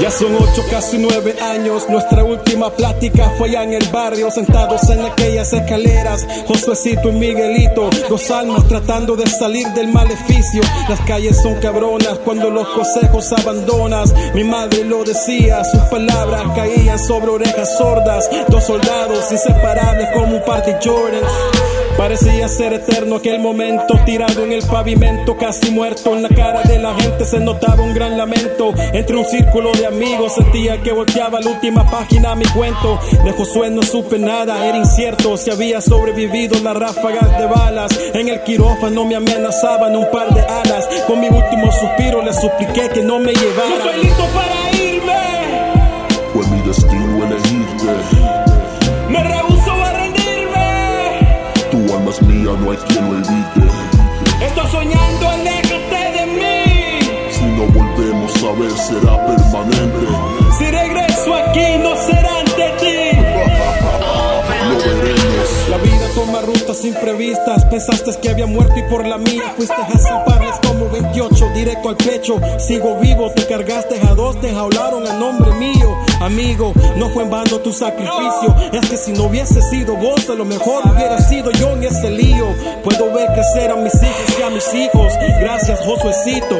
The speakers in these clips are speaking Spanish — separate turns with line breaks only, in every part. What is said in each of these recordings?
Ya son ocho, casi nueve años. Nuestra última plática fue allá en el barrio, sentados en aquellas escaleras. Josuecito y Miguelito, dos almas tratando de salir del maleficio. Las calles son cabronas cuando los consejos abandonas. Mi madre lo decía, sus palabras caían sobre orejas sordas. Dos soldados inseparables como un par de Jordans. Parecía ser eterno aquel momento, tirado en el pavimento, casi muerto. En la cara de la gente se notaba un gran lamento. Entre un círculo de amigos sentía que volteaba la última página a mi cuento. De Josué no supe nada, era incierto si había sobrevivido las ráfagas de balas. En el quirófano me amenazaban un par de alas. Con mi último suspiro le supliqué que no me llevara.
No estoy listo para irme.
Fue mi destino elegirte. Hay quien lo evite.
Estoy soñando, aléjate de mí.
Si no volvemos a ver, será permanente.
Si regreso aquí, no será ante ti.
Lo veremos.
La vida toma rutas imprevistas. Pensaste que había muerto y por la mía fuiste a salvarles como 28, directo al pecho. Sigo vivo, te cargaste a dos, te jaularon a nombre mío. Amigo, no fue en vano tu sacrificio. Es que si no hubiese sido vos, a lo mejor hubiera sido yo en ese lío. Puedo ver crecer a mis hijos y a mis hijos. Gracias, Josuecito.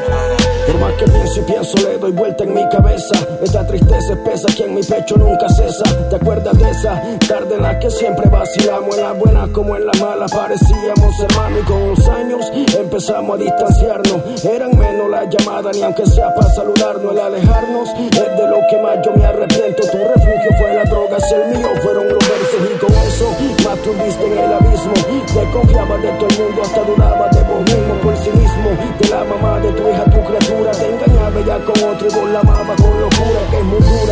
Por más que pienso y pienso le doy vuelta en mi cabeza Esta tristeza espesa que en mi pecho nunca cesa ¿Te acuerdas de esa tarde en la que siempre vacilamos En la buena como en la mala parecíamos hermanos Y con los años empezamos a distanciarnos Eran menos las llamadas ni aunque sea para saludarnos El alejarnos es de lo que más yo me arrepiento Tu refugio fue la droga, es el mío fueron los versos Y con eso más tú viste en el abismo Desconfiaba de todo el mundo hasta dudaba de vos mismo Por sí mismo, de la mamá de tu hija, tu criatura te engañaba ya con otro y vos la amabas con locura que es muy dura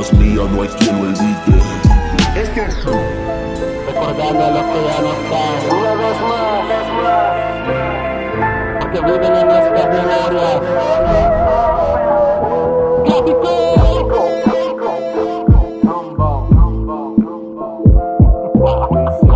Vamos mía, no hay quien lo evite. Este es.
Recordando a que ya no están. Una vez más. Que viven en nuestras memorias. México. México.